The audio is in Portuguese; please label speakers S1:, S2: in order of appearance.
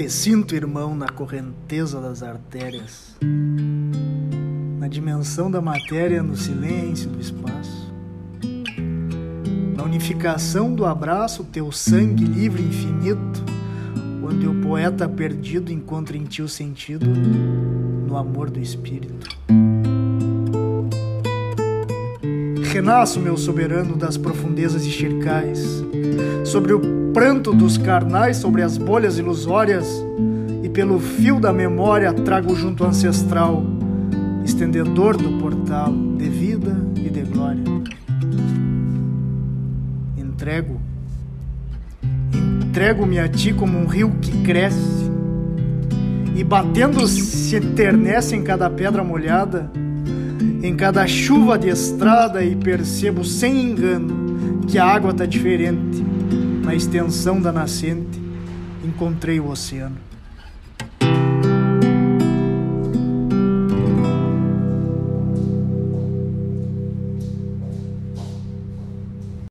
S1: Te sinto, irmão, na correnteza das artérias, na dimensão da matéria, no silêncio do espaço, na unificação do abraço, teu sangue livre infinito, onde o poeta perdido encontra em ti o sentido no amor do espírito. Renasço, meu soberano, das profundezas e chircais, sobre o pranto dos carnais, sobre as bolhas ilusórias, e pelo fio da memória trago junto ancestral, estendedor do portal de vida e de glória. Entrego, entrego-me a ti como um rio que cresce, e batendo se eternece em cada pedra molhada, em cada chuva de estrada e percebo sem engano que a água está diferente. Na extensão da nascente encontrei o oceano.